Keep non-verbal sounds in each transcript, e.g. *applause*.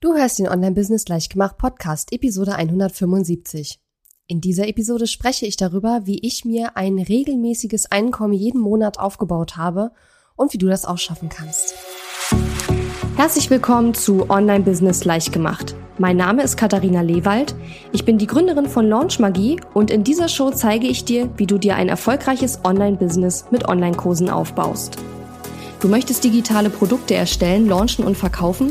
Du hörst den Online-Business Leichtgemacht Podcast, Episode 175. In dieser Episode spreche ich darüber, wie ich mir ein regelmäßiges Einkommen jeden Monat aufgebaut habe und wie du das auch schaffen kannst. Herzlich willkommen zu Online-Business Leichtgemacht. Mein Name ist Katharina Lewald. Ich bin die Gründerin von Launch Magie und in dieser Show zeige ich dir, wie du dir ein erfolgreiches Online-Business mit Online-Kursen aufbaust. Du möchtest digitale Produkte erstellen, launchen und verkaufen?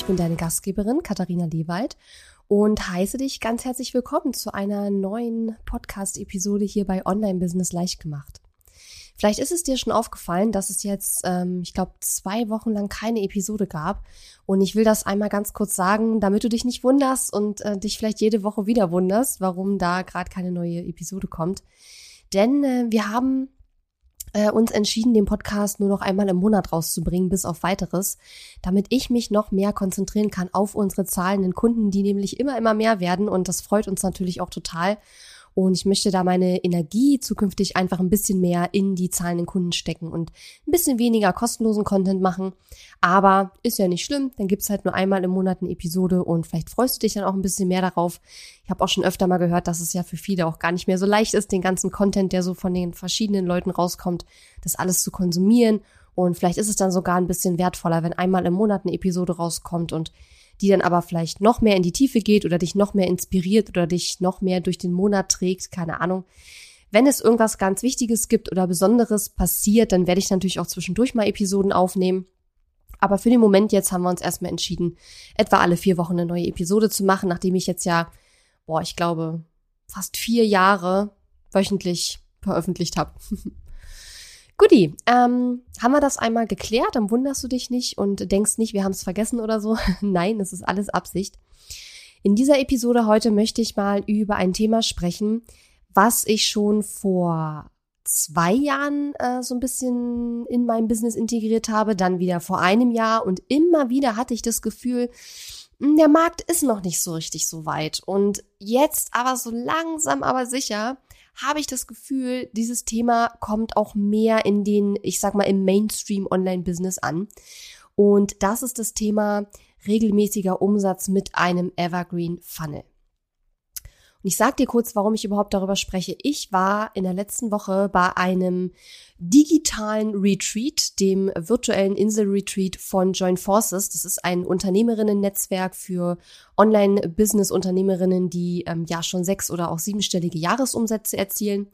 Ich bin deine Gastgeberin Katharina Lewald und heiße dich ganz herzlich willkommen zu einer neuen Podcast-Episode hier bei Online Business leicht gemacht. Vielleicht ist es dir schon aufgefallen, dass es jetzt, ähm, ich glaube, zwei Wochen lang keine Episode gab. Und ich will das einmal ganz kurz sagen, damit du dich nicht wunderst und äh, dich vielleicht jede Woche wieder wunderst, warum da gerade keine neue Episode kommt. Denn äh, wir haben äh, uns entschieden, den Podcast nur noch einmal im Monat rauszubringen, bis auf weiteres, damit ich mich noch mehr konzentrieren kann auf unsere zahlenden Kunden, die nämlich immer, immer mehr werden und das freut uns natürlich auch total. Und ich möchte da meine Energie zukünftig einfach ein bisschen mehr in die zahlenden Kunden stecken und ein bisschen weniger kostenlosen Content machen. Aber ist ja nicht schlimm, dann gibt's halt nur einmal im Monat eine Episode und vielleicht freust du dich dann auch ein bisschen mehr darauf. Ich habe auch schon öfter mal gehört, dass es ja für viele auch gar nicht mehr so leicht ist, den ganzen Content, der so von den verschiedenen Leuten rauskommt, das alles zu konsumieren. Und vielleicht ist es dann sogar ein bisschen wertvoller, wenn einmal im Monat eine Episode rauskommt und die dann aber vielleicht noch mehr in die Tiefe geht oder dich noch mehr inspiriert oder dich noch mehr durch den Monat trägt, keine Ahnung. Wenn es irgendwas ganz Wichtiges gibt oder Besonderes passiert, dann werde ich natürlich auch zwischendurch mal Episoden aufnehmen. Aber für den Moment jetzt haben wir uns erstmal entschieden, etwa alle vier Wochen eine neue Episode zu machen, nachdem ich jetzt ja, boah, ich glaube, fast vier Jahre wöchentlich veröffentlicht habe. *laughs* Guti, ähm, haben wir das einmal geklärt, dann wunderst du dich nicht und denkst nicht, wir haben es vergessen oder so. *laughs* Nein, es ist alles Absicht. In dieser Episode heute möchte ich mal über ein Thema sprechen, was ich schon vor zwei Jahren äh, so ein bisschen in mein Business integriert habe, dann wieder vor einem Jahr und immer wieder hatte ich das Gefühl, hm, der Markt ist noch nicht so richtig so weit. Und jetzt aber so langsam, aber sicher habe ich das Gefühl, dieses Thema kommt auch mehr in den, ich sag mal, im Mainstream Online-Business an. Und das ist das Thema regelmäßiger Umsatz mit einem Evergreen Funnel. Und ich sage dir kurz, warum ich überhaupt darüber spreche. Ich war in der letzten Woche bei einem digitalen Retreat, dem virtuellen Insel-Retreat von Join Forces. Das ist ein Unternehmerinnen-Netzwerk für Online-Business-Unternehmerinnen, die ähm, ja schon sechs- oder auch siebenstellige Jahresumsätze erzielen.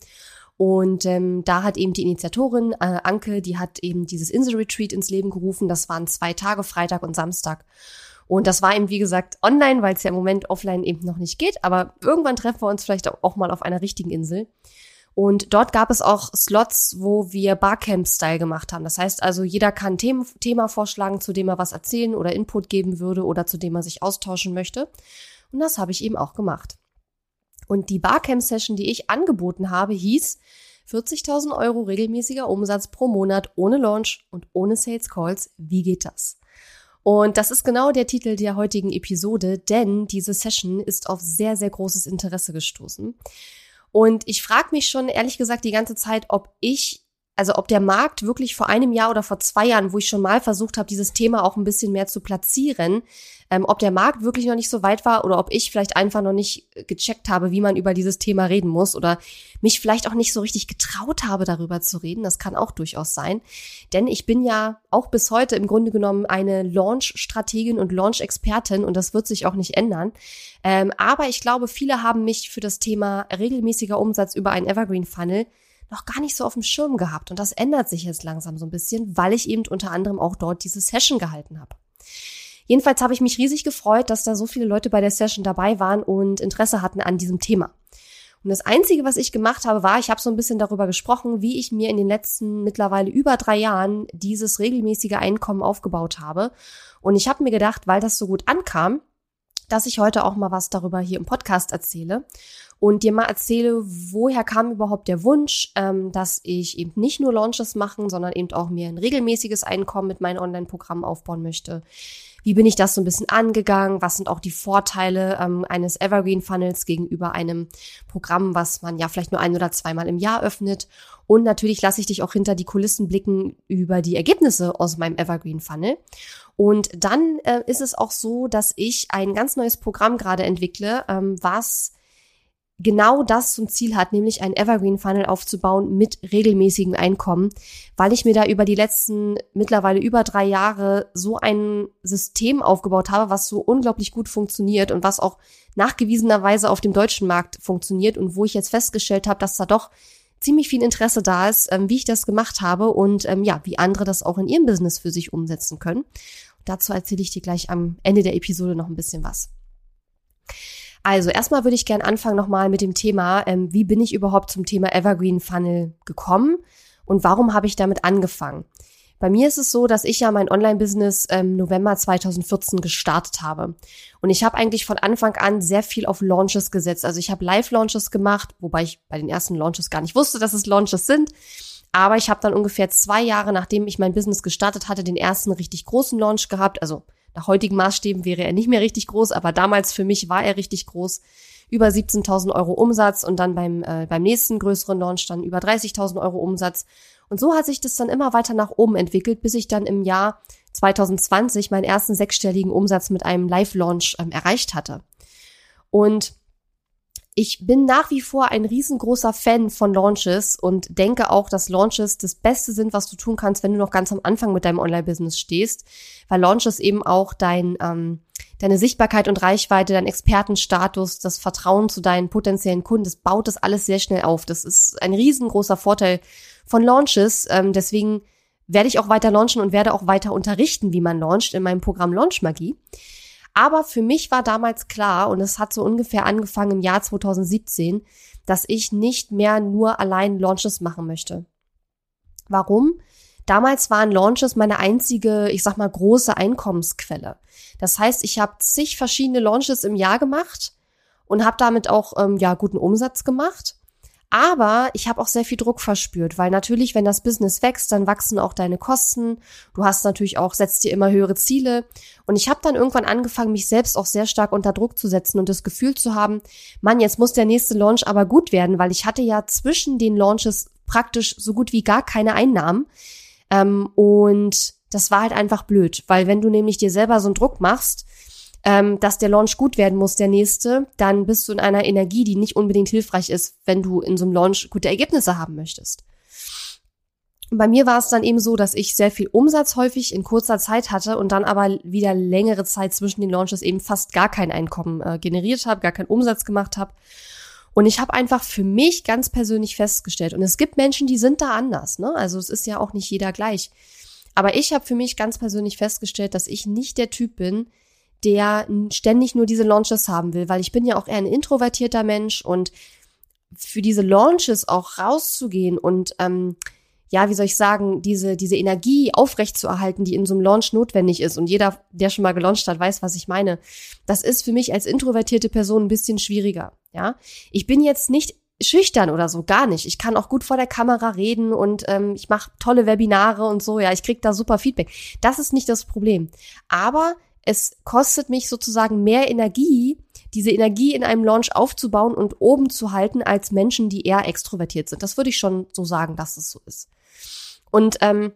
Und ähm, da hat eben die Initiatorin äh, Anke, die hat eben dieses Insel-Retreat ins Leben gerufen. Das waren zwei Tage, Freitag und Samstag. Und das war eben, wie gesagt, online, weil es ja im Moment offline eben noch nicht geht. Aber irgendwann treffen wir uns vielleicht auch mal auf einer richtigen Insel. Und dort gab es auch Slots, wo wir Barcamp-Style gemacht haben. Das heißt also, jeder kann Themen, Thema vorschlagen, zu dem er was erzählen oder Input geben würde oder zu dem er sich austauschen möchte. Und das habe ich eben auch gemacht. Und die Barcamp-Session, die ich angeboten habe, hieß 40.000 Euro regelmäßiger Umsatz pro Monat ohne Launch und ohne Sales Calls. Wie geht das? Und das ist genau der Titel der heutigen Episode, denn diese Session ist auf sehr, sehr großes Interesse gestoßen. Und ich frage mich schon ehrlich gesagt die ganze Zeit, ob ich also ob der Markt wirklich vor einem Jahr oder vor zwei Jahren, wo ich schon mal versucht habe, dieses Thema auch ein bisschen mehr zu platzieren, ähm, ob der Markt wirklich noch nicht so weit war oder ob ich vielleicht einfach noch nicht gecheckt habe, wie man über dieses Thema reden muss oder mich vielleicht auch nicht so richtig getraut habe, darüber zu reden. Das kann auch durchaus sein. Denn ich bin ja auch bis heute im Grunde genommen eine Launch-Strategin und Launch-Expertin und das wird sich auch nicht ändern. Ähm, aber ich glaube, viele haben mich für das Thema regelmäßiger Umsatz über einen Evergreen Funnel noch gar nicht so auf dem Schirm gehabt. Und das ändert sich jetzt langsam so ein bisschen, weil ich eben unter anderem auch dort diese Session gehalten habe. Jedenfalls habe ich mich riesig gefreut, dass da so viele Leute bei der Session dabei waren und Interesse hatten an diesem Thema. Und das Einzige, was ich gemacht habe, war, ich habe so ein bisschen darüber gesprochen, wie ich mir in den letzten mittlerweile über drei Jahren dieses regelmäßige Einkommen aufgebaut habe. Und ich habe mir gedacht, weil das so gut ankam, dass ich heute auch mal was darüber hier im Podcast erzähle und dir mal erzähle, woher kam überhaupt der Wunsch, ähm, dass ich eben nicht nur Launches machen, sondern eben auch mir ein regelmäßiges Einkommen mit meinen Online-Programmen aufbauen möchte. Wie bin ich das so ein bisschen angegangen? Was sind auch die Vorteile ähm, eines Evergreen Funnels gegenüber einem Programm, was man ja vielleicht nur ein oder zweimal im Jahr öffnet? Und natürlich lasse ich dich auch hinter die Kulissen blicken über die Ergebnisse aus meinem Evergreen Funnel. Und dann äh, ist es auch so, dass ich ein ganz neues Programm gerade entwickle, ähm, was genau das zum Ziel hat, nämlich ein Evergreen Funnel aufzubauen mit regelmäßigem Einkommen, weil ich mir da über die letzten mittlerweile über drei Jahre so ein System aufgebaut habe, was so unglaublich gut funktioniert und was auch nachgewiesenerweise auf dem deutschen Markt funktioniert und wo ich jetzt festgestellt habe, dass da doch ziemlich viel Interesse da ist, ähm, wie ich das gemacht habe und ähm, ja, wie andere das auch in ihrem Business für sich umsetzen können. dazu erzähle ich dir gleich am Ende der Episode noch ein bisschen was. Also erstmal würde ich gerne anfangen nochmal mit dem Thema, ähm, wie bin ich überhaupt zum Thema Evergreen Funnel gekommen und warum habe ich damit angefangen? Bei mir ist es so, dass ich ja mein Online-Business ähm, November 2014 gestartet habe. Und ich habe eigentlich von Anfang an sehr viel auf Launches gesetzt. Also ich habe Live-Launches gemacht, wobei ich bei den ersten Launches gar nicht wusste, dass es Launches sind. Aber ich habe dann ungefähr zwei Jahre, nachdem ich mein Business gestartet hatte, den ersten richtig großen Launch gehabt. Also nach heutigen Maßstäben wäre er nicht mehr richtig groß, aber damals für mich war er richtig groß. Über 17.000 Euro Umsatz und dann beim, äh, beim nächsten größeren Launch dann über 30.000 Euro Umsatz. Und so hat sich das dann immer weiter nach oben entwickelt, bis ich dann im Jahr 2020 meinen ersten sechsstelligen Umsatz mit einem Live-Launch ähm, erreicht hatte. Und ich bin nach wie vor ein riesengroßer Fan von Launches und denke auch, dass Launches das Beste sind, was du tun kannst, wenn du noch ganz am Anfang mit deinem Online-Business stehst, weil Launches eben auch dein, ähm, deine Sichtbarkeit und Reichweite, dein Expertenstatus, das Vertrauen zu deinen potenziellen Kunden, das baut das alles sehr schnell auf. Das ist ein riesengroßer Vorteil von Launches. Ähm, deswegen werde ich auch weiter launchen und werde auch weiter unterrichten, wie man launcht in meinem Programm Launch Magie. Aber für mich war damals klar, und es hat so ungefähr angefangen im Jahr 2017, dass ich nicht mehr nur allein Launches machen möchte. Warum? Damals waren Launches meine einzige, ich sag mal, große Einkommensquelle. Das heißt, ich habe zig verschiedene Launches im Jahr gemacht und habe damit auch ähm, ja guten Umsatz gemacht. Aber ich habe auch sehr viel Druck verspürt, weil natürlich, wenn das Business wächst, dann wachsen auch deine Kosten. Du hast natürlich auch, setzt dir immer höhere Ziele. Und ich habe dann irgendwann angefangen, mich selbst auch sehr stark unter Druck zu setzen und das Gefühl zu haben, Mann, jetzt muss der nächste Launch aber gut werden, weil ich hatte ja zwischen den Launches praktisch so gut wie gar keine Einnahmen. Ähm, und das war halt einfach blöd, weil wenn du nämlich dir selber so einen Druck machst, ähm, dass der Launch gut werden muss, der nächste, dann bist du in einer Energie, die nicht unbedingt hilfreich ist, wenn du in so einem Launch gute Ergebnisse haben möchtest. Bei mir war es dann eben so, dass ich sehr viel Umsatz häufig in kurzer Zeit hatte und dann aber wieder längere Zeit zwischen den Launches eben fast gar kein Einkommen äh, generiert habe, gar keinen Umsatz gemacht habe. Und ich habe einfach für mich ganz persönlich festgestellt, und es gibt Menschen, die sind da anders, ne? Also es ist ja auch nicht jeder gleich. Aber ich habe für mich ganz persönlich festgestellt, dass ich nicht der Typ bin, der ständig nur diese Launches haben will, weil ich bin ja auch eher ein introvertierter Mensch und für diese Launches auch rauszugehen und ähm, ja, wie soll ich sagen, diese, diese Energie aufrechtzuerhalten, die in so einem Launch notwendig ist. Und jeder, der schon mal gelauncht hat, weiß, was ich meine. Das ist für mich als introvertierte Person ein bisschen schwieriger. Ja, ich bin jetzt nicht schüchtern oder so, gar nicht. Ich kann auch gut vor der Kamera reden und ähm, ich mache tolle Webinare und so. Ja, ich krieg da super Feedback. Das ist nicht das Problem. Aber es kostet mich sozusagen mehr Energie, diese Energie in einem Launch aufzubauen und oben zu halten als Menschen, die eher extrovertiert sind. Das würde ich schon so sagen, dass es so ist. Und ähm,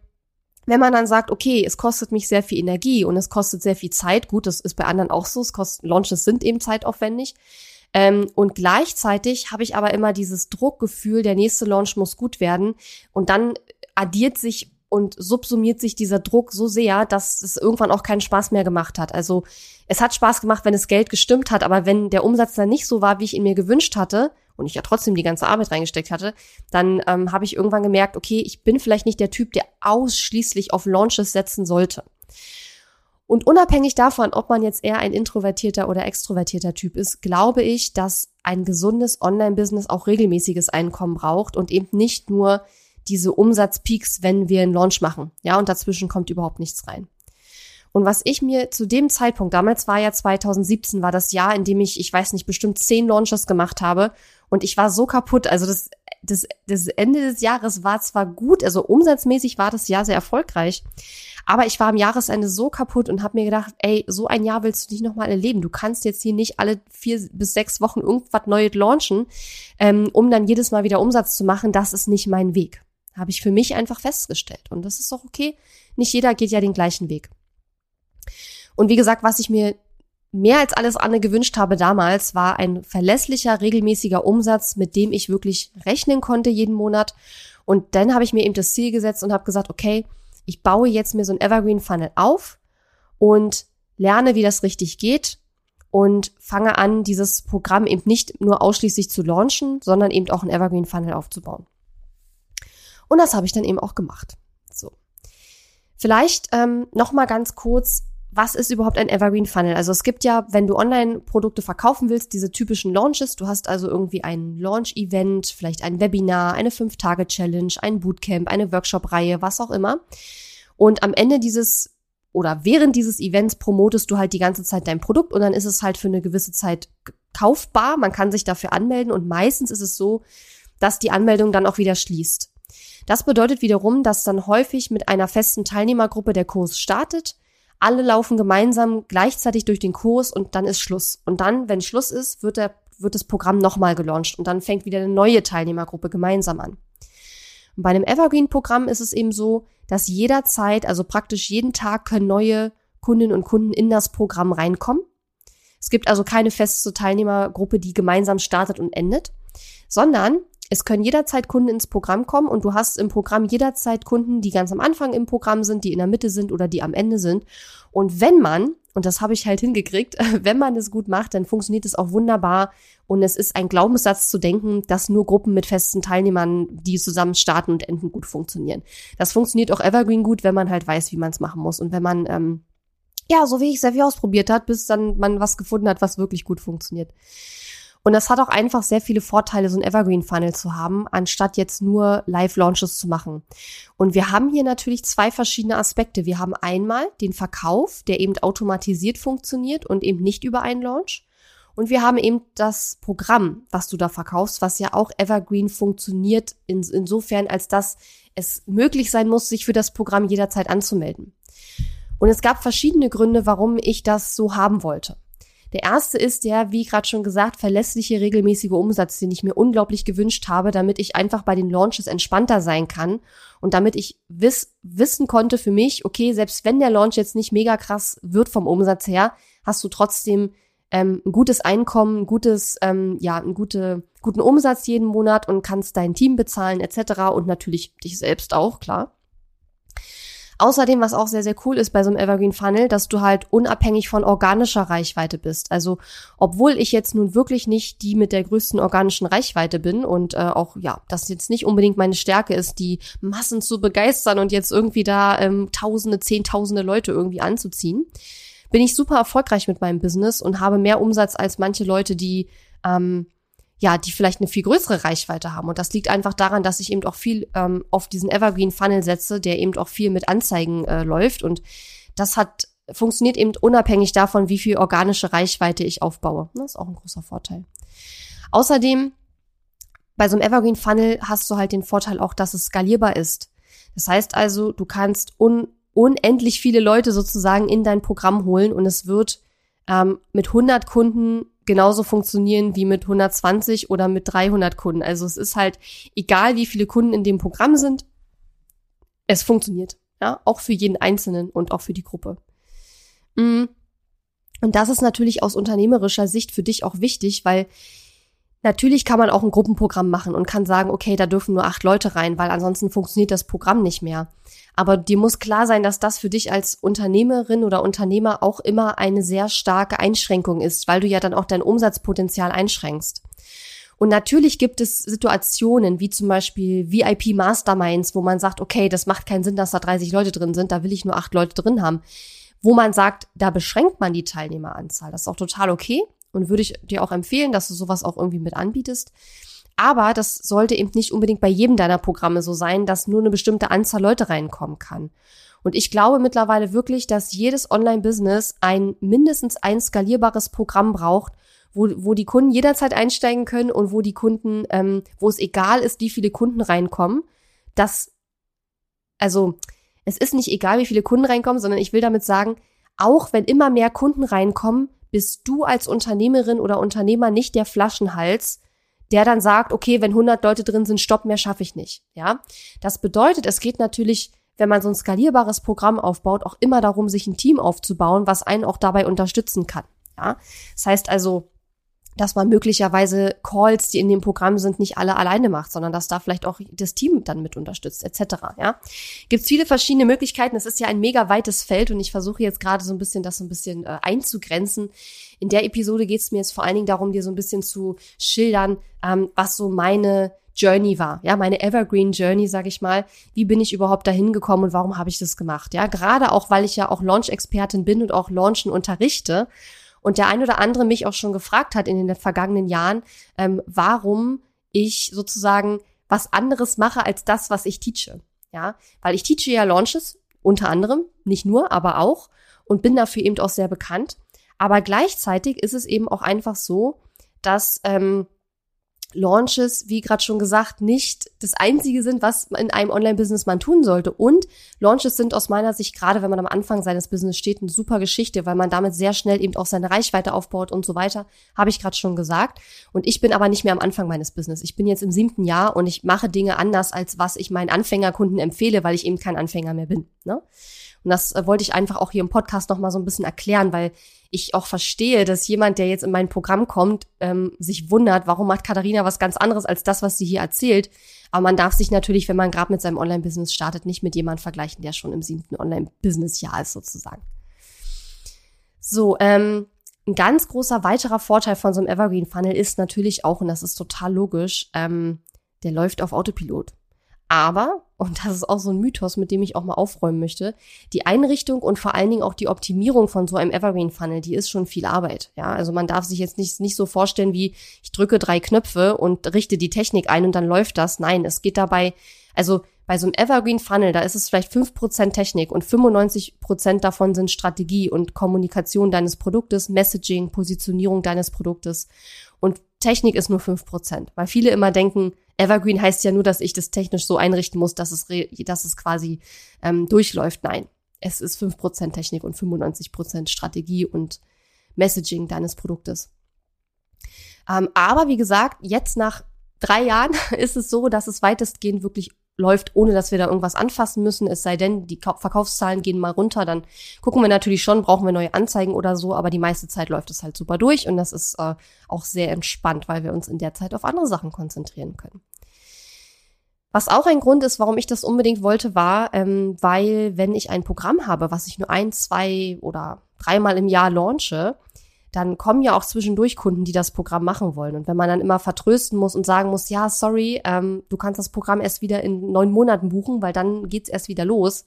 wenn man dann sagt, okay, es kostet mich sehr viel Energie und es kostet sehr viel Zeit, gut, das ist bei anderen auch so, es kostet, Launches sind eben zeitaufwendig. Ähm, und gleichzeitig habe ich aber immer dieses Druckgefühl, der nächste Launch muss gut werden. Und dann addiert sich und subsumiert sich dieser Druck so sehr, dass es irgendwann auch keinen Spaß mehr gemacht hat. Also es hat Spaß gemacht, wenn das Geld gestimmt hat, aber wenn der Umsatz dann nicht so war, wie ich ihn mir gewünscht hatte und ich ja trotzdem die ganze Arbeit reingesteckt hatte, dann ähm, habe ich irgendwann gemerkt, okay, ich bin vielleicht nicht der Typ, der ausschließlich auf Launches setzen sollte. Und unabhängig davon, ob man jetzt eher ein introvertierter oder extrovertierter Typ ist, glaube ich, dass ein gesundes Online-Business auch regelmäßiges Einkommen braucht und eben nicht nur diese Umsatzpeaks, wenn wir einen Launch machen. Ja, und dazwischen kommt überhaupt nichts rein. Und was ich mir zu dem Zeitpunkt, damals war ja 2017, war das Jahr, in dem ich, ich weiß nicht, bestimmt zehn Launches gemacht habe. Und ich war so kaputt. Also das, das, das Ende des Jahres war zwar gut, also umsatzmäßig war das Jahr sehr erfolgreich. Aber ich war am Jahresende so kaputt und habe mir gedacht, ey, so ein Jahr willst du nicht nochmal erleben. Du kannst jetzt hier nicht alle vier bis sechs Wochen irgendwas Neues launchen, ähm, um dann jedes Mal wieder Umsatz zu machen. Das ist nicht mein Weg. Habe ich für mich einfach festgestellt. Und das ist auch okay. Nicht jeder geht ja den gleichen Weg. Und wie gesagt, was ich mir mehr als alles andere gewünscht habe damals, war ein verlässlicher, regelmäßiger Umsatz, mit dem ich wirklich rechnen konnte jeden Monat. Und dann habe ich mir eben das Ziel gesetzt und habe gesagt, okay, ich baue jetzt mir so ein Evergreen Funnel auf und lerne, wie das richtig geht und fange an, dieses Programm eben nicht nur ausschließlich zu launchen, sondern eben auch ein Evergreen Funnel aufzubauen. Und das habe ich dann eben auch gemacht. So. Vielleicht ähm, noch mal ganz kurz, was ist überhaupt ein Evergreen Funnel? Also es gibt ja, wenn du Online-Produkte verkaufen willst, diese typischen Launches. Du hast also irgendwie ein Launch-Event, vielleicht ein Webinar, eine 5-Tage-Challenge, ein Bootcamp, eine Workshop-Reihe, was auch immer. Und am Ende dieses oder während dieses Events promotest du halt die ganze Zeit dein Produkt und dann ist es halt für eine gewisse Zeit kaufbar. Man kann sich dafür anmelden und meistens ist es so, dass die Anmeldung dann auch wieder schließt. Das bedeutet wiederum, dass dann häufig mit einer festen Teilnehmergruppe der Kurs startet alle laufen gemeinsam gleichzeitig durch den Kurs und dann ist Schluss. Und dann, wenn Schluss ist, wird, der, wird das Programm nochmal gelauncht und dann fängt wieder eine neue Teilnehmergruppe gemeinsam an. Und bei einem Evergreen-Programm ist es eben so, dass jederzeit, also praktisch jeden Tag können neue Kundinnen und Kunden in das Programm reinkommen. Es gibt also keine feste Teilnehmergruppe, die gemeinsam startet und endet, sondern es können jederzeit Kunden ins Programm kommen und du hast im Programm jederzeit Kunden, die ganz am Anfang im Programm sind, die in der Mitte sind oder die am Ende sind. Und wenn man, und das habe ich halt hingekriegt, *laughs* wenn man es gut macht, dann funktioniert es auch wunderbar. Und es ist ein Glaubenssatz zu denken, dass nur Gruppen mit festen Teilnehmern, die zusammen starten und enden, gut funktionieren. Das funktioniert auch Evergreen gut, wenn man halt weiß, wie man es machen muss. Und wenn man, ähm, ja, so wie ich sehr viel ausprobiert hat, bis dann man was gefunden hat, was wirklich gut funktioniert. Und das hat auch einfach sehr viele Vorteile, so ein Evergreen Funnel zu haben, anstatt jetzt nur Live-Launches zu machen. Und wir haben hier natürlich zwei verschiedene Aspekte. Wir haben einmal den Verkauf, der eben automatisiert funktioniert und eben nicht über einen Launch. Und wir haben eben das Programm, was du da verkaufst, was ja auch Evergreen funktioniert, in, insofern, als dass es möglich sein muss, sich für das Programm jederzeit anzumelden. Und es gab verschiedene Gründe, warum ich das so haben wollte. Der erste ist der, wie gerade schon gesagt, verlässliche, regelmäßige Umsatz, den ich mir unglaublich gewünscht habe, damit ich einfach bei den Launches entspannter sein kann und damit ich wiss, wissen konnte für mich, okay, selbst wenn der Launch jetzt nicht mega krass wird vom Umsatz her, hast du trotzdem ähm, ein gutes Einkommen, ein gutes, ähm, ja, einen gute, guten Umsatz jeden Monat und kannst dein Team bezahlen etc. und natürlich dich selbst auch, klar. Außerdem, was auch sehr, sehr cool ist bei so einem Evergreen Funnel, dass du halt unabhängig von organischer Reichweite bist. Also, obwohl ich jetzt nun wirklich nicht die mit der größten organischen Reichweite bin und äh, auch, ja, das jetzt nicht unbedingt meine Stärke ist, die Massen zu begeistern und jetzt irgendwie da ähm, Tausende, Zehntausende Leute irgendwie anzuziehen, bin ich super erfolgreich mit meinem Business und habe mehr Umsatz als manche Leute, die ähm, ja, die vielleicht eine viel größere Reichweite haben. Und das liegt einfach daran, dass ich eben auch viel ähm, auf diesen Evergreen Funnel setze, der eben auch viel mit Anzeigen äh, läuft. Und das hat funktioniert eben unabhängig davon, wie viel organische Reichweite ich aufbaue. Das ist auch ein großer Vorteil. Außerdem, bei so einem Evergreen Funnel hast du halt den Vorteil auch, dass es skalierbar ist. Das heißt also, du kannst un unendlich viele Leute sozusagen in dein Programm holen und es wird ähm, mit 100 Kunden genauso funktionieren wie mit 120 oder mit 300 Kunden. Also es ist halt egal, wie viele Kunden in dem Programm sind, es funktioniert. Ja, auch für jeden Einzelnen und auch für die Gruppe. Mm. Und das ist natürlich aus unternehmerischer Sicht für dich auch wichtig, weil Natürlich kann man auch ein Gruppenprogramm machen und kann sagen, okay, da dürfen nur acht Leute rein, weil ansonsten funktioniert das Programm nicht mehr. Aber dir muss klar sein, dass das für dich als Unternehmerin oder Unternehmer auch immer eine sehr starke Einschränkung ist, weil du ja dann auch dein Umsatzpotenzial einschränkst. Und natürlich gibt es Situationen wie zum Beispiel VIP Masterminds, wo man sagt, okay, das macht keinen Sinn, dass da 30 Leute drin sind, da will ich nur acht Leute drin haben. Wo man sagt, da beschränkt man die Teilnehmeranzahl. Das ist auch total okay und würde ich dir auch empfehlen, dass du sowas auch irgendwie mit anbietest. Aber das sollte eben nicht unbedingt bei jedem deiner Programme so sein, dass nur eine bestimmte Anzahl Leute reinkommen kann. Und ich glaube mittlerweile wirklich, dass jedes Online-Business ein mindestens ein skalierbares Programm braucht, wo, wo die Kunden jederzeit einsteigen können und wo die Kunden, ähm, wo es egal ist, wie viele Kunden reinkommen. Das, also, es ist nicht egal, wie viele Kunden reinkommen, sondern ich will damit sagen, auch wenn immer mehr Kunden reinkommen, bist du als Unternehmerin oder Unternehmer nicht der Flaschenhals, der dann sagt, okay, wenn 100 Leute drin sind, stopp, mehr schaffe ich nicht. Ja, das bedeutet, es geht natürlich, wenn man so ein skalierbares Programm aufbaut, auch immer darum, sich ein Team aufzubauen, was einen auch dabei unterstützen kann. Ja, das heißt also, dass man möglicherweise Calls, die in dem Programm sind, nicht alle alleine macht, sondern dass da vielleicht auch das Team dann mit unterstützt, etc. Ja, gibt viele verschiedene Möglichkeiten. Es ist ja ein mega weites Feld und ich versuche jetzt gerade so ein bisschen das so ein bisschen äh, einzugrenzen. In der Episode geht es mir jetzt vor allen Dingen darum, dir so ein bisschen zu schildern, ähm, was so meine Journey war, ja, meine Evergreen Journey, sag ich mal. Wie bin ich überhaupt dahin gekommen und warum habe ich das gemacht? Ja, gerade auch, weil ich ja auch Launch-Expertin bin und auch Launchen unterrichte und der ein oder andere mich auch schon gefragt hat in den vergangenen Jahren, ähm, warum ich sozusagen was anderes mache als das, was ich teache. Ja, weil ich teache ja Launches, unter anderem, nicht nur, aber auch und bin dafür eben auch sehr bekannt. Aber gleichzeitig ist es eben auch einfach so, dass ähm, Launches, wie gerade schon gesagt, nicht das Einzige sind, was in einem Online-Business man tun sollte. Und Launches sind aus meiner Sicht, gerade wenn man am Anfang seines Business steht, eine super Geschichte, weil man damit sehr schnell eben auch seine Reichweite aufbaut und so weiter, habe ich gerade schon gesagt. Und ich bin aber nicht mehr am Anfang meines Business. Ich bin jetzt im siebten Jahr und ich mache Dinge anders, als was ich meinen Anfängerkunden empfehle, weil ich eben kein Anfänger mehr bin. Ne? Und das äh, wollte ich einfach auch hier im Podcast nochmal so ein bisschen erklären, weil ich auch verstehe, dass jemand, der jetzt in mein Programm kommt, ähm, sich wundert, warum macht Katharina was ganz anderes als das, was sie hier erzählt. Aber man darf sich natürlich, wenn man gerade mit seinem Online-Business startet, nicht mit jemandem vergleichen, der schon im siebten Online-Business-Jahr ist sozusagen. So, ähm, ein ganz großer weiterer Vorteil von so einem Evergreen Funnel ist natürlich auch, und das ist total logisch, ähm, der läuft auf Autopilot. Aber, und das ist auch so ein Mythos, mit dem ich auch mal aufräumen möchte, die Einrichtung und vor allen Dingen auch die Optimierung von so einem Evergreen Funnel, die ist schon viel Arbeit. Ja, also man darf sich jetzt nicht, nicht so vorstellen, wie ich drücke drei Knöpfe und richte die Technik ein und dann läuft das. Nein, es geht dabei, also bei so einem Evergreen Funnel, da ist es vielleicht fünf Prozent Technik und 95% davon sind Strategie und Kommunikation deines Produktes, Messaging, Positionierung deines Produktes. Und Technik ist nur fünf Prozent, weil viele immer denken, Evergreen heißt ja nur, dass ich das technisch so einrichten muss, dass es, dass es quasi ähm, durchläuft. Nein, es ist fünf Prozent Technik und 95% Strategie und Messaging deines Produktes. Ähm, aber wie gesagt, jetzt nach drei Jahren *laughs* ist es so, dass es weitestgehend wirklich läuft, ohne dass wir da irgendwas anfassen müssen. Es sei denn, die Verkaufszahlen gehen mal runter, dann gucken wir natürlich schon, brauchen wir neue Anzeigen oder so, aber die meiste Zeit läuft es halt super durch und das ist äh, auch sehr entspannt, weil wir uns in der Zeit auf andere Sachen konzentrieren können. Was auch ein Grund ist, warum ich das unbedingt wollte, war, ähm, weil wenn ich ein Programm habe, was ich nur ein, zwei oder dreimal im Jahr launche, dann kommen ja auch zwischendurch Kunden, die das Programm machen wollen. Und wenn man dann immer vertrösten muss und sagen muss, ja, sorry, ähm, du kannst das Programm erst wieder in neun Monaten buchen, weil dann geht's erst wieder los,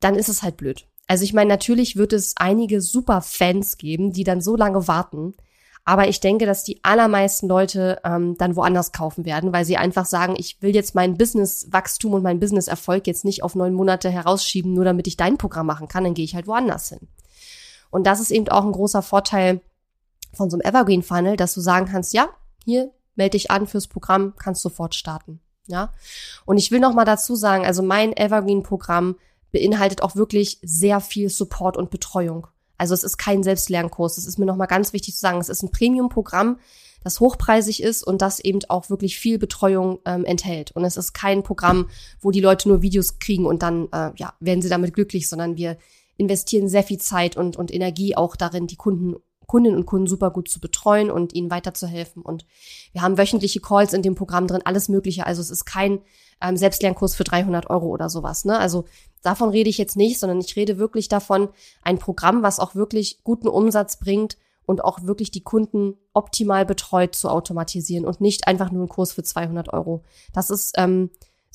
dann ist es halt blöd. Also ich meine, natürlich wird es einige super Fans geben, die dann so lange warten. Aber ich denke, dass die allermeisten Leute ähm, dann woanders kaufen werden, weil sie einfach sagen, ich will jetzt mein Business-Wachstum und mein Business-Erfolg jetzt nicht auf neun Monate herausschieben, nur damit ich dein Programm machen kann, dann gehe ich halt woanders hin. Und das ist eben auch ein großer Vorteil von so einem Evergreen Funnel, dass du sagen kannst, ja, hier melde dich an fürs Programm, kannst sofort starten. Ja. Und ich will noch mal dazu sagen, also mein Evergreen Programm beinhaltet auch wirklich sehr viel Support und Betreuung. Also es ist kein Selbstlernkurs. Das ist mir noch mal ganz wichtig zu sagen. Es ist ein Premium-Programm, das hochpreisig ist und das eben auch wirklich viel Betreuung ähm, enthält. Und es ist kein Programm, wo die Leute nur Videos kriegen und dann äh, ja werden sie damit glücklich, sondern wir investieren sehr viel Zeit und, und Energie auch darin, die Kunden Kundinnen und Kunden super gut zu betreuen und ihnen weiterzuhelfen. Und wir haben wöchentliche Calls in dem Programm drin, alles Mögliche. Also es ist kein ähm, Selbstlernkurs für 300 Euro oder sowas. Ne? Also davon rede ich jetzt nicht, sondern ich rede wirklich davon, ein Programm, was auch wirklich guten Umsatz bringt und auch wirklich die Kunden optimal betreut zu automatisieren und nicht einfach nur ein Kurs für 200 Euro. Das ist ähm,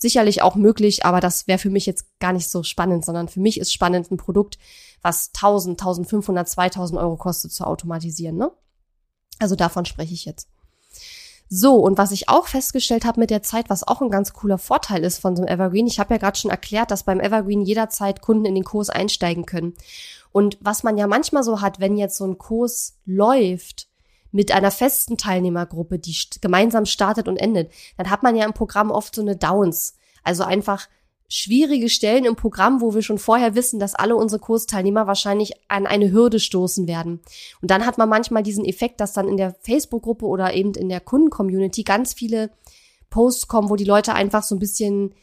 sicherlich auch möglich, aber das wäre für mich jetzt gar nicht so spannend, sondern für mich ist spannend ein Produkt, was 1000, 1500, 2000 Euro kostet zu automatisieren. Ne? Also davon spreche ich jetzt. So, und was ich auch festgestellt habe mit der Zeit, was auch ein ganz cooler Vorteil ist von so einem Evergreen, ich habe ja gerade schon erklärt, dass beim Evergreen jederzeit Kunden in den Kurs einsteigen können. Und was man ja manchmal so hat, wenn jetzt so ein Kurs läuft, mit einer festen Teilnehmergruppe, die gemeinsam startet und endet, dann hat man ja im Programm oft so eine Downs. Also einfach schwierige Stellen im Programm, wo wir schon vorher wissen, dass alle unsere Kursteilnehmer wahrscheinlich an eine Hürde stoßen werden. Und dann hat man manchmal diesen Effekt, dass dann in der Facebook-Gruppe oder eben in der Kunden-Community ganz viele Posts kommen, wo die Leute einfach so ein bisschen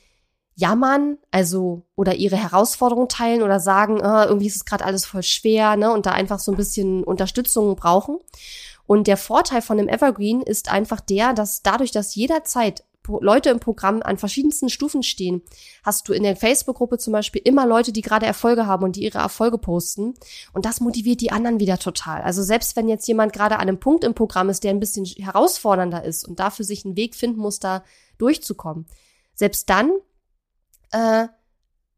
jammern, also oder ihre Herausforderungen teilen oder sagen, äh, irgendwie ist es gerade alles voll schwer, ne, und da einfach so ein bisschen Unterstützung brauchen. Und der Vorteil von dem Evergreen ist einfach der, dass dadurch, dass jederzeit Leute im Programm an verschiedensten Stufen stehen, hast du in der Facebook-Gruppe zum Beispiel immer Leute, die gerade Erfolge haben und die ihre Erfolge posten. Und das motiviert die anderen wieder total. Also selbst wenn jetzt jemand gerade an einem Punkt im Programm ist, der ein bisschen herausfordernder ist und dafür sich einen Weg finden muss, da durchzukommen, selbst dann äh,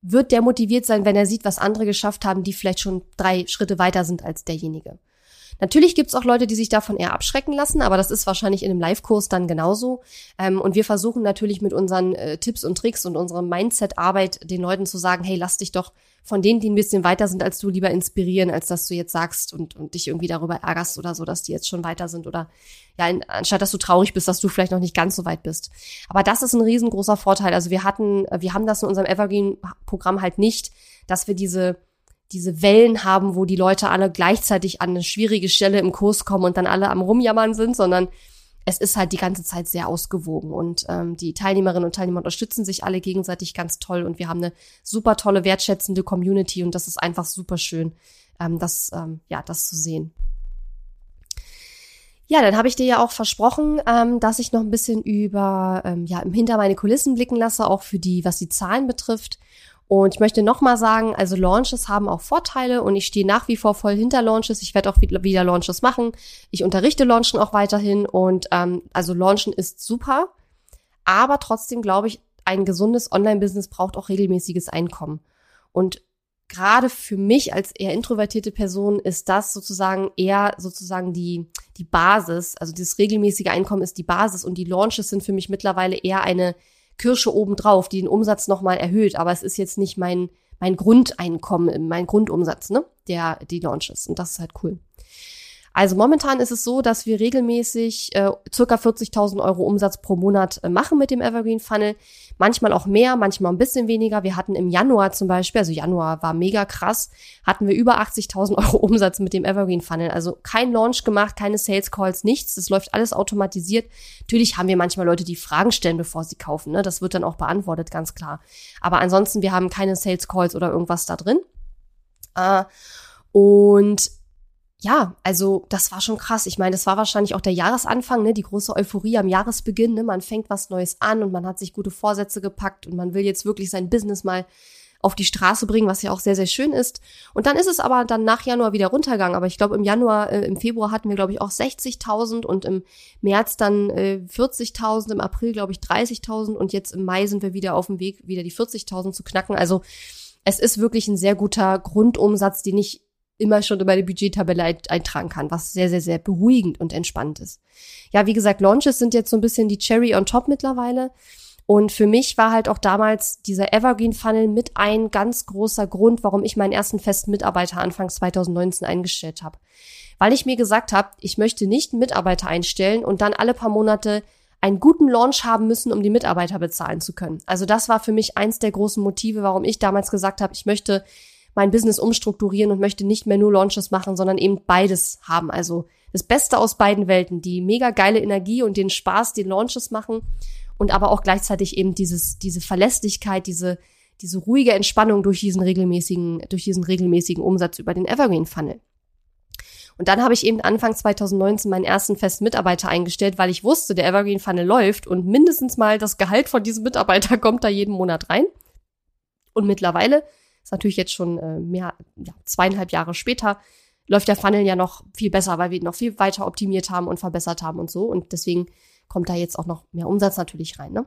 wird der motiviert sein, wenn er sieht, was andere geschafft haben, die vielleicht schon drei Schritte weiter sind als derjenige. Natürlich gibt's auch Leute, die sich davon eher abschrecken lassen, aber das ist wahrscheinlich in einem Live-Kurs dann genauso. Ähm, und wir versuchen natürlich mit unseren äh, Tipps und Tricks und unserer Mindset-Arbeit den Leuten zu sagen, hey, lass dich doch von denen, die ein bisschen weiter sind als du, lieber inspirieren, als dass du jetzt sagst und, und dich irgendwie darüber ärgerst oder so, dass die jetzt schon weiter sind oder ja, in, anstatt dass du traurig bist, dass du vielleicht noch nicht ganz so weit bist. Aber das ist ein riesengroßer Vorteil. Also wir hatten, wir haben das in unserem Evergreen-Programm halt nicht, dass wir diese diese Wellen haben, wo die Leute alle gleichzeitig an eine schwierige Stelle im Kurs kommen und dann alle am Rumjammern sind, sondern es ist halt die ganze Zeit sehr ausgewogen und ähm, die Teilnehmerinnen und Teilnehmer unterstützen sich alle gegenseitig ganz toll und wir haben eine super tolle, wertschätzende Community und das ist einfach super schön, ähm, das, ähm, ja, das zu sehen. Ja, dann habe ich dir ja auch versprochen, ähm, dass ich noch ein bisschen über ähm, ja hinter meine Kulissen blicken lasse, auch für die, was die Zahlen betrifft. Und ich möchte nochmal sagen, also Launches haben auch Vorteile und ich stehe nach wie vor voll hinter Launches. Ich werde auch wieder Launches machen. Ich unterrichte Launchen auch weiterhin und ähm, also Launchen ist super. Aber trotzdem glaube ich, ein gesundes Online-Business braucht auch regelmäßiges Einkommen. Und gerade für mich als eher introvertierte Person ist das sozusagen eher sozusagen die, die Basis. Also dieses regelmäßige Einkommen ist die Basis und die Launches sind für mich mittlerweile eher eine Kirsche obendrauf, die den Umsatz nochmal erhöht. Aber es ist jetzt nicht mein, mein Grundeinkommen, mein Grundumsatz, ne? Der, die Launches. Und das ist halt cool. Also momentan ist es so, dass wir regelmäßig äh, circa 40.000 Euro Umsatz pro Monat äh, machen mit dem Evergreen Funnel. Manchmal auch mehr, manchmal ein bisschen weniger. Wir hatten im Januar zum Beispiel, also Januar war mega krass, hatten wir über 80.000 Euro *laughs* Umsatz mit dem Evergreen Funnel. Also kein Launch gemacht, keine Sales Calls, nichts. Das läuft alles automatisiert. Natürlich haben wir manchmal Leute, die Fragen stellen, bevor sie kaufen. Ne? Das wird dann auch beantwortet, ganz klar. Aber ansonsten, wir haben keine Sales Calls oder irgendwas da drin. Äh, und ja, also das war schon krass. Ich meine, das war wahrscheinlich auch der Jahresanfang, ne, die große Euphorie am Jahresbeginn. Ne? Man fängt was Neues an und man hat sich gute Vorsätze gepackt und man will jetzt wirklich sein Business mal auf die Straße bringen, was ja auch sehr, sehr schön ist. Und dann ist es aber dann nach Januar wieder runtergegangen. Aber ich glaube, im Januar, äh, im Februar hatten wir, glaube ich, auch 60.000 und im März dann äh, 40.000, im April, glaube ich, 30.000 und jetzt im Mai sind wir wieder auf dem Weg, wieder die 40.000 zu knacken. Also es ist wirklich ein sehr guter Grundumsatz, den ich immer schon in meine Budgettabelle eintragen kann, was sehr, sehr, sehr beruhigend und entspannt ist. Ja, wie gesagt, Launches sind jetzt so ein bisschen die Cherry on top mittlerweile. Und für mich war halt auch damals dieser Evergreen Funnel mit ein ganz großer Grund, warum ich meinen ersten festen Mitarbeiter Anfangs 2019 eingestellt habe. Weil ich mir gesagt habe, ich möchte nicht einen Mitarbeiter einstellen und dann alle paar Monate einen guten Launch haben müssen, um die Mitarbeiter bezahlen zu können. Also das war für mich eins der großen Motive, warum ich damals gesagt habe, ich möchte mein Business umstrukturieren und möchte nicht mehr nur Launches machen, sondern eben beides haben. Also das Beste aus beiden Welten, die mega geile Energie und den Spaß, den Launches machen und aber auch gleichzeitig eben dieses, diese Verlässlichkeit, diese, diese ruhige Entspannung durch diesen regelmäßigen, durch diesen regelmäßigen Umsatz über den Evergreen Funnel. Und dann habe ich eben Anfang 2019 meinen ersten festen Mitarbeiter eingestellt, weil ich wusste, der Evergreen Funnel läuft und mindestens mal das Gehalt von diesem Mitarbeiter *laughs* kommt da jeden Monat rein. Und mittlerweile ist natürlich jetzt schon äh, mehr, ja, zweieinhalb Jahre später, läuft der Funnel ja noch viel besser, weil wir ihn noch viel weiter optimiert haben und verbessert haben und so. Und deswegen kommt da jetzt auch noch mehr Umsatz natürlich rein. Ne?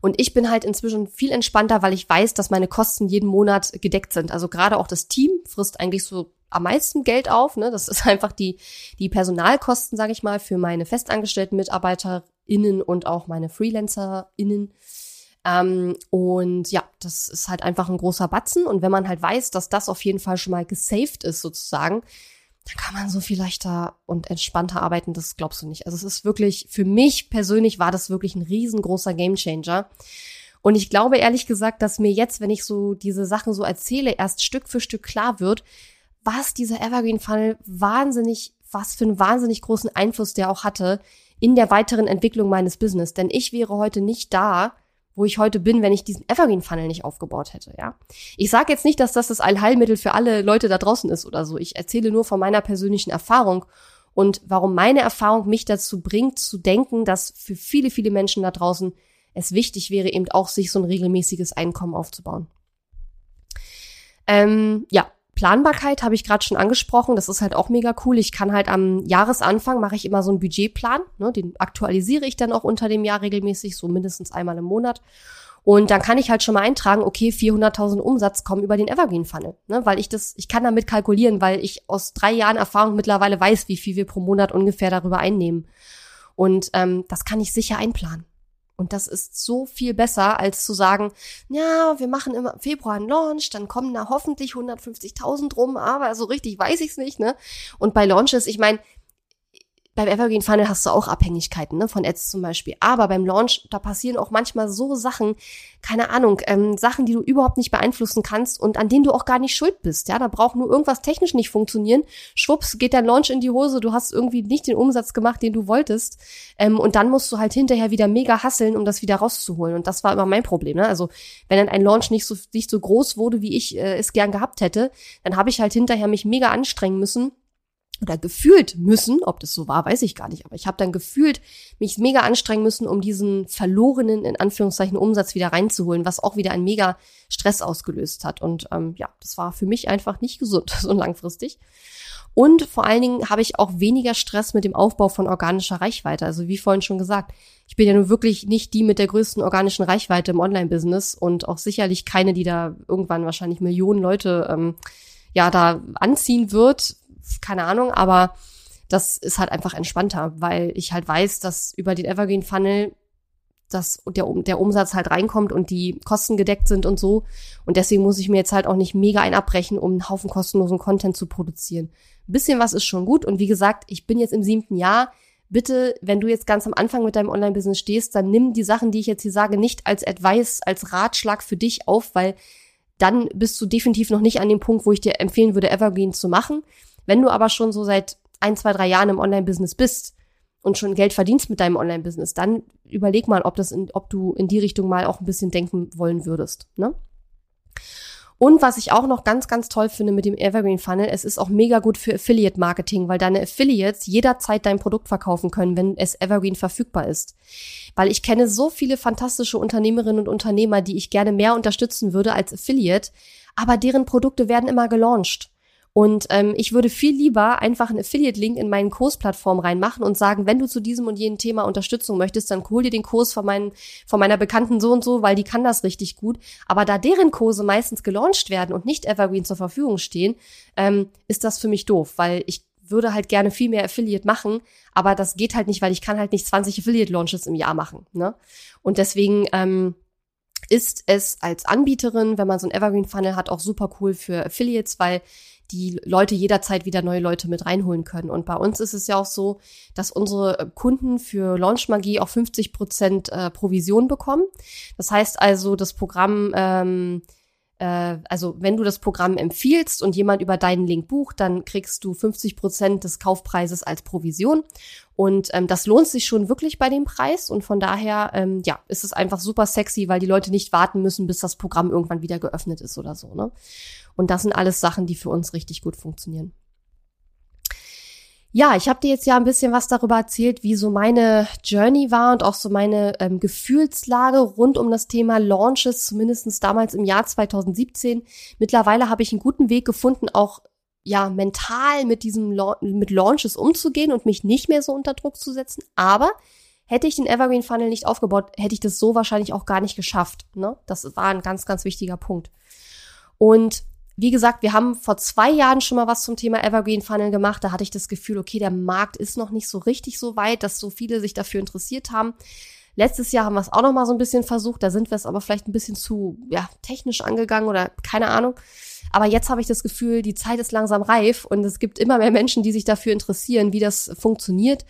Und ich bin halt inzwischen viel entspannter, weil ich weiß, dass meine Kosten jeden Monat gedeckt sind. Also gerade auch das Team frisst eigentlich so am meisten Geld auf. Ne? Das ist *laughs* einfach die, die Personalkosten, sage ich mal, für meine festangestellten MitarbeiterInnen und auch meine FreelancerInnen. Ähm, und ja, das ist halt einfach ein großer Batzen. Und wenn man halt weiß, dass das auf jeden Fall schon mal gesaved ist, sozusagen, dann kann man so viel leichter und entspannter arbeiten, das glaubst du nicht. Also es ist wirklich, für mich persönlich war das wirklich ein riesengroßer Gamechanger. Und ich glaube ehrlich gesagt, dass mir jetzt, wenn ich so diese Sachen so erzähle, erst Stück für Stück klar wird, was dieser Evergreen Funnel wahnsinnig, was für einen wahnsinnig großen Einfluss der auch hatte in der weiteren Entwicklung meines Business. Denn ich wäre heute nicht da, wo ich heute bin, wenn ich diesen Evergreen Funnel nicht aufgebaut hätte, ja. Ich sage jetzt nicht, dass das das Allheilmittel für alle Leute da draußen ist oder so. Ich erzähle nur von meiner persönlichen Erfahrung und warum meine Erfahrung mich dazu bringt, zu denken, dass für viele, viele Menschen da draußen es wichtig wäre, eben auch sich so ein regelmäßiges Einkommen aufzubauen. Ähm, ja, Planbarkeit habe ich gerade schon angesprochen. Das ist halt auch mega cool. Ich kann halt am Jahresanfang mache ich immer so einen Budgetplan. Ne, den aktualisiere ich dann auch unter dem Jahr regelmäßig, so mindestens einmal im Monat. Und dann kann ich halt schon mal eintragen, okay, 400.000 Umsatz kommen über den Evergreen Funnel, ne, weil ich das, ich kann damit kalkulieren, weil ich aus drei Jahren Erfahrung mittlerweile weiß, wie viel wir pro Monat ungefähr darüber einnehmen. Und ähm, das kann ich sicher einplanen. Und das ist so viel besser, als zu sagen, ja, wir machen im Februar einen Launch, dann kommen da hoffentlich 150.000 rum, aber so richtig weiß ich's nicht, ne? Und bei Launches, ich meine, beim Evergreen Funnel hast du auch Abhängigkeiten, ne, von Ads zum Beispiel. Aber beim Launch, da passieren auch manchmal so Sachen, keine Ahnung, ähm, Sachen, die du überhaupt nicht beeinflussen kannst und an denen du auch gar nicht schuld bist. Ja, da braucht nur irgendwas technisch nicht funktionieren. Schwupps, geht dein Launch in die Hose, du hast irgendwie nicht den Umsatz gemacht, den du wolltest. Ähm, und dann musst du halt hinterher wieder mega hasseln, um das wieder rauszuholen. Und das war immer mein Problem. Ne? Also, wenn dann ein Launch nicht so, nicht so groß wurde, wie ich äh, es gern gehabt hätte, dann habe ich halt hinterher mich mega anstrengen müssen oder gefühlt müssen, ob das so war, weiß ich gar nicht, aber ich habe dann gefühlt mich mega anstrengen müssen, um diesen verlorenen, in Anführungszeichen, Umsatz wieder reinzuholen, was auch wieder ein mega Stress ausgelöst hat. Und ähm, ja, das war für mich einfach nicht gesund, *laughs* so langfristig. Und vor allen Dingen habe ich auch weniger Stress mit dem Aufbau von organischer Reichweite. Also wie vorhin schon gesagt, ich bin ja nun wirklich nicht die mit der größten organischen Reichweite im Online-Business und auch sicherlich keine, die da irgendwann wahrscheinlich Millionen Leute ähm, ja da anziehen wird keine Ahnung, aber das ist halt einfach entspannter, weil ich halt weiß, dass über den Evergreen Funnel dass der, der Umsatz halt reinkommt und die Kosten gedeckt sind und so. Und deswegen muss ich mir jetzt halt auch nicht mega ein abbrechen, um einen Haufen kostenlosen Content zu produzieren. Ein bisschen was ist schon gut. Und wie gesagt, ich bin jetzt im siebten Jahr. Bitte, wenn du jetzt ganz am Anfang mit deinem Online-Business stehst, dann nimm die Sachen, die ich jetzt hier sage, nicht als Advice, als Ratschlag für dich auf, weil dann bist du definitiv noch nicht an dem Punkt, wo ich dir empfehlen würde, Evergreen zu machen. Wenn du aber schon so seit ein, zwei, drei Jahren im Online-Business bist und schon Geld verdienst mit deinem Online-Business, dann überleg mal, ob das in, ob du in die Richtung mal auch ein bisschen denken wollen würdest. Ne? Und was ich auch noch ganz, ganz toll finde mit dem Evergreen Funnel, es ist auch mega gut für Affiliate Marketing, weil deine Affiliates jederzeit dein Produkt verkaufen können, wenn es Evergreen verfügbar ist. Weil ich kenne so viele fantastische Unternehmerinnen und Unternehmer, die ich gerne mehr unterstützen würde als Affiliate, aber deren Produkte werden immer gelauncht. Und ähm, ich würde viel lieber einfach einen Affiliate-Link in meinen Kursplattform reinmachen und sagen, wenn du zu diesem und jenem Thema Unterstützung möchtest, dann hol dir den Kurs von, meinen, von meiner Bekannten so und so, weil die kann das richtig gut. Aber da deren Kurse meistens gelauncht werden und nicht Evergreen zur Verfügung stehen, ähm, ist das für mich doof, weil ich würde halt gerne viel mehr Affiliate machen, aber das geht halt nicht, weil ich kann halt nicht 20 Affiliate-Launches im Jahr machen. Ne? Und deswegen ähm, ist es als Anbieterin, wenn man so ein Evergreen Funnel hat, auch super cool für Affiliates, weil die Leute jederzeit wieder neue Leute mit reinholen können. Und bei uns ist es ja auch so, dass unsere Kunden für Launch Magie auch 50 Prozent äh, Provision bekommen. Das heißt also, das Programm ähm, äh, also wenn du das Programm empfiehlst und jemand über deinen Link bucht, dann kriegst du 50 Prozent des Kaufpreises als Provision. Und ähm, das lohnt sich schon wirklich bei dem Preis. Und von daher, ähm, ja, ist es einfach super sexy, weil die Leute nicht warten müssen, bis das Programm irgendwann wieder geöffnet ist oder so. Ne? Und das sind alles Sachen, die für uns richtig gut funktionieren. Ja, ich habe dir jetzt ja ein bisschen was darüber erzählt, wie so meine Journey war und auch so meine ähm, Gefühlslage rund um das Thema Launches, zumindestens damals im Jahr 2017. Mittlerweile habe ich einen guten Weg gefunden, auch ja mental mit diesem La mit Launches umzugehen und mich nicht mehr so unter Druck zu setzen. Aber hätte ich den Evergreen Funnel nicht aufgebaut, hätte ich das so wahrscheinlich auch gar nicht geschafft. Ne? Das war ein ganz, ganz wichtiger Punkt. Und wie gesagt, wir haben vor zwei Jahren schon mal was zum Thema Evergreen Funnel gemacht. Da hatte ich das Gefühl, okay, der Markt ist noch nicht so richtig so weit, dass so viele sich dafür interessiert haben. Letztes Jahr haben wir es auch noch mal so ein bisschen versucht. Da sind wir es aber vielleicht ein bisschen zu ja, technisch angegangen oder keine Ahnung. Aber jetzt habe ich das Gefühl, die Zeit ist langsam reif und es gibt immer mehr Menschen, die sich dafür interessieren, wie das funktioniert.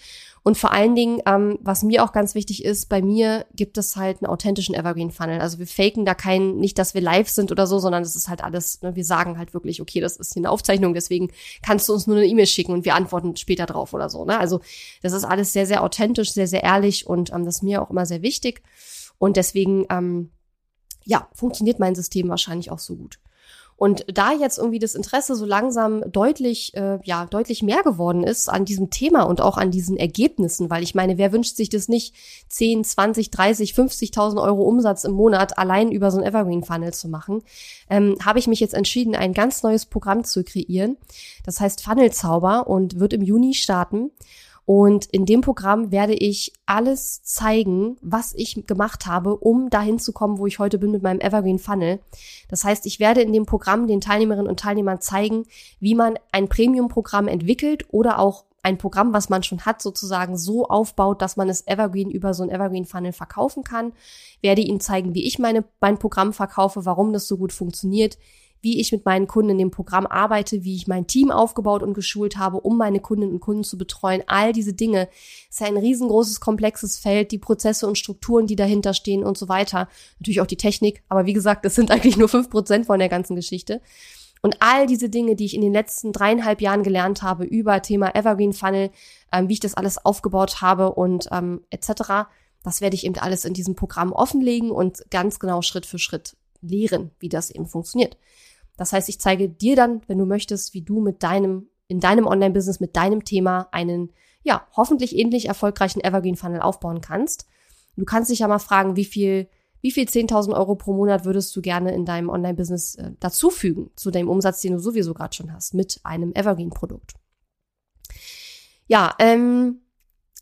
Und vor allen Dingen, ähm, was mir auch ganz wichtig ist, bei mir gibt es halt einen authentischen Evergreen Funnel. Also wir faken da kein, nicht, dass wir live sind oder so, sondern es ist halt alles, ne, wir sagen halt wirklich, okay, das ist hier eine Aufzeichnung, deswegen kannst du uns nur eine E-Mail schicken und wir antworten später drauf oder so. Ne? Also das ist alles sehr, sehr authentisch, sehr, sehr ehrlich und ähm, das ist mir auch immer sehr wichtig. Und deswegen, ähm, ja, funktioniert mein System wahrscheinlich auch so gut. Und da jetzt irgendwie das Interesse so langsam deutlich, äh, ja, deutlich mehr geworden ist an diesem Thema und auch an diesen Ergebnissen, weil ich meine, wer wünscht sich das nicht, 10, 20, 30, 50.000 Euro Umsatz im Monat allein über so ein Evergreen Funnel zu machen, ähm, habe ich mich jetzt entschieden, ein ganz neues Programm zu kreieren. Das heißt Funnel Zauber und wird im Juni starten. Und in dem Programm werde ich alles zeigen, was ich gemacht habe, um dahin zu kommen, wo ich heute bin mit meinem Evergreen Funnel. Das heißt, ich werde in dem Programm den Teilnehmerinnen und Teilnehmern zeigen, wie man ein Premium-Programm entwickelt oder auch ein Programm, was man schon hat, sozusagen so aufbaut, dass man es Evergreen über so ein Evergreen Funnel verkaufen kann. Werde ihnen zeigen, wie ich meine, mein Programm verkaufe, warum das so gut funktioniert, wie ich mit meinen Kunden in dem Programm arbeite, wie ich mein Team aufgebaut und geschult habe, um meine Kundinnen und Kunden zu betreuen. All diese Dinge ist ja ein riesengroßes, komplexes Feld, die Prozesse und Strukturen, die dahinter stehen und so weiter. Natürlich auch die Technik, aber wie gesagt, das sind eigentlich nur fünf Prozent von der ganzen Geschichte. Und all diese Dinge, die ich in den letzten dreieinhalb Jahren gelernt habe über Thema Evergreen Funnel, ähm, wie ich das alles aufgebaut habe und ähm, etc., das werde ich eben alles in diesem Programm offenlegen und ganz genau Schritt für Schritt lehren, wie das eben funktioniert. Das heißt, ich zeige dir dann, wenn du möchtest, wie du mit deinem, in deinem Online-Business, mit deinem Thema einen, ja, hoffentlich ähnlich erfolgreichen Evergreen-Funnel aufbauen kannst. Du kannst dich ja mal fragen, wie viel, wie viel 10.000 Euro pro Monat würdest du gerne in deinem Online-Business äh, dazufügen zu dem Umsatz, den du sowieso gerade schon hast, mit einem Evergreen-Produkt. Ja, ähm,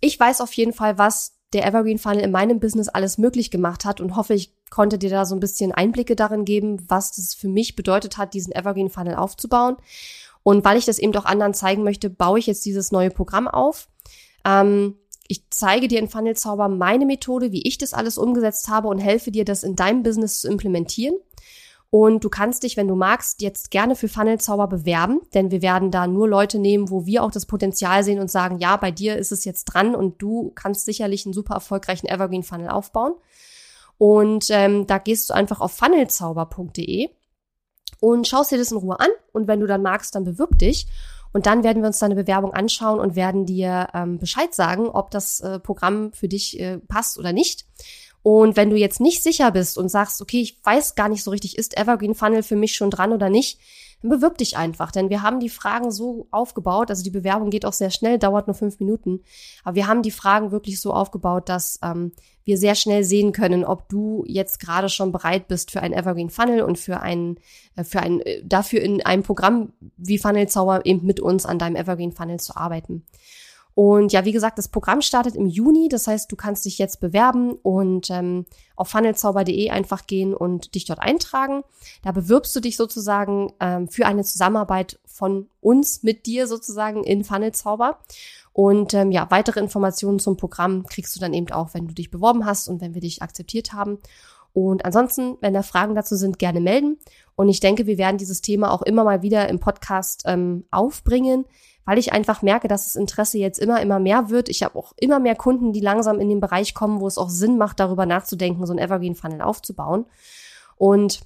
ich weiß auf jeden Fall, was der Evergreen Funnel in meinem Business alles möglich gemacht hat und hoffe, ich konnte dir da so ein bisschen Einblicke darin geben, was das für mich bedeutet hat, diesen Evergreen Funnel aufzubauen. Und weil ich das eben auch anderen zeigen möchte, baue ich jetzt dieses neue Programm auf. Ähm, ich zeige dir in Funnel Zauber meine Methode, wie ich das alles umgesetzt habe und helfe dir, das in deinem Business zu implementieren. Und du kannst dich, wenn du magst, jetzt gerne für Funnel-Zauber bewerben, denn wir werden da nur Leute nehmen, wo wir auch das Potenzial sehen und sagen, ja, bei dir ist es jetzt dran und du kannst sicherlich einen super erfolgreichen Evergreen-Funnel aufbauen. Und ähm, da gehst du einfach auf funnelzauber.de und schaust dir das in Ruhe an. Und wenn du dann magst, dann bewirb dich. Und dann werden wir uns deine Bewerbung anschauen und werden dir ähm, Bescheid sagen, ob das äh, Programm für dich äh, passt oder nicht. Und wenn du jetzt nicht sicher bist und sagst, okay, ich weiß gar nicht so richtig, ist Evergreen Funnel für mich schon dran oder nicht, dann bewirb dich einfach, denn wir haben die Fragen so aufgebaut, also die Bewerbung geht auch sehr schnell, dauert nur fünf Minuten, aber wir haben die Fragen wirklich so aufgebaut, dass ähm, wir sehr schnell sehen können, ob du jetzt gerade schon bereit bist für ein Evergreen Funnel und für ein, äh, für ein, äh, dafür in einem Programm wie Funnel Zauber eben mit uns an deinem Evergreen Funnel zu arbeiten. Und ja, wie gesagt, das Programm startet im Juni. Das heißt, du kannst dich jetzt bewerben und ähm, auf funnelzauber.de einfach gehen und dich dort eintragen. Da bewirbst du dich sozusagen ähm, für eine Zusammenarbeit von uns mit dir sozusagen in Funnelzauber. Und ähm, ja, weitere Informationen zum Programm kriegst du dann eben auch, wenn du dich beworben hast und wenn wir dich akzeptiert haben. Und ansonsten, wenn da Fragen dazu sind, gerne melden. Und ich denke, wir werden dieses Thema auch immer mal wieder im Podcast ähm, aufbringen weil ich einfach merke, dass das Interesse jetzt immer, immer mehr wird. Ich habe auch immer mehr Kunden, die langsam in den Bereich kommen, wo es auch Sinn macht, darüber nachzudenken, so ein Evergreen Funnel aufzubauen. Und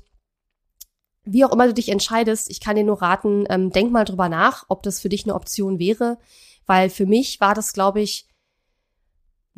wie auch immer du dich entscheidest, ich kann dir nur raten, ähm, denk mal drüber nach, ob das für dich eine Option wäre, weil für mich war das, glaube ich,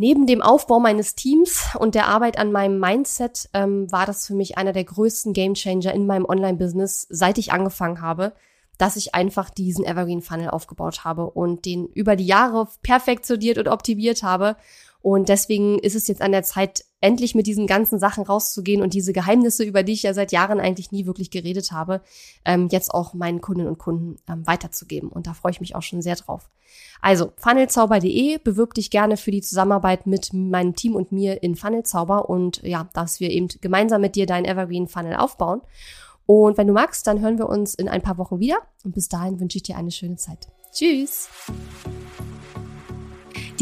neben dem Aufbau meines Teams und der Arbeit an meinem Mindset ähm, war das für mich einer der größten Gamechanger in meinem Online-Business, seit ich angefangen habe, dass ich einfach diesen Evergreen Funnel aufgebaut habe und den über die Jahre perfektioniert und optimiert habe. Und deswegen ist es jetzt an der Zeit, endlich mit diesen ganzen Sachen rauszugehen und diese Geheimnisse, über die ich ja seit Jahren eigentlich nie wirklich geredet habe, ähm, jetzt auch meinen Kundinnen und Kunden ähm, weiterzugeben. Und da freue ich mich auch schon sehr drauf. Also, funnelzauber.de, bewirb dich gerne für die Zusammenarbeit mit meinem Team und mir in Funnelzauber und ja, dass wir eben gemeinsam mit dir deinen Evergreen Funnel aufbauen. Und wenn du magst, dann hören wir uns in ein paar Wochen wieder. Und bis dahin wünsche ich dir eine schöne Zeit. Tschüss!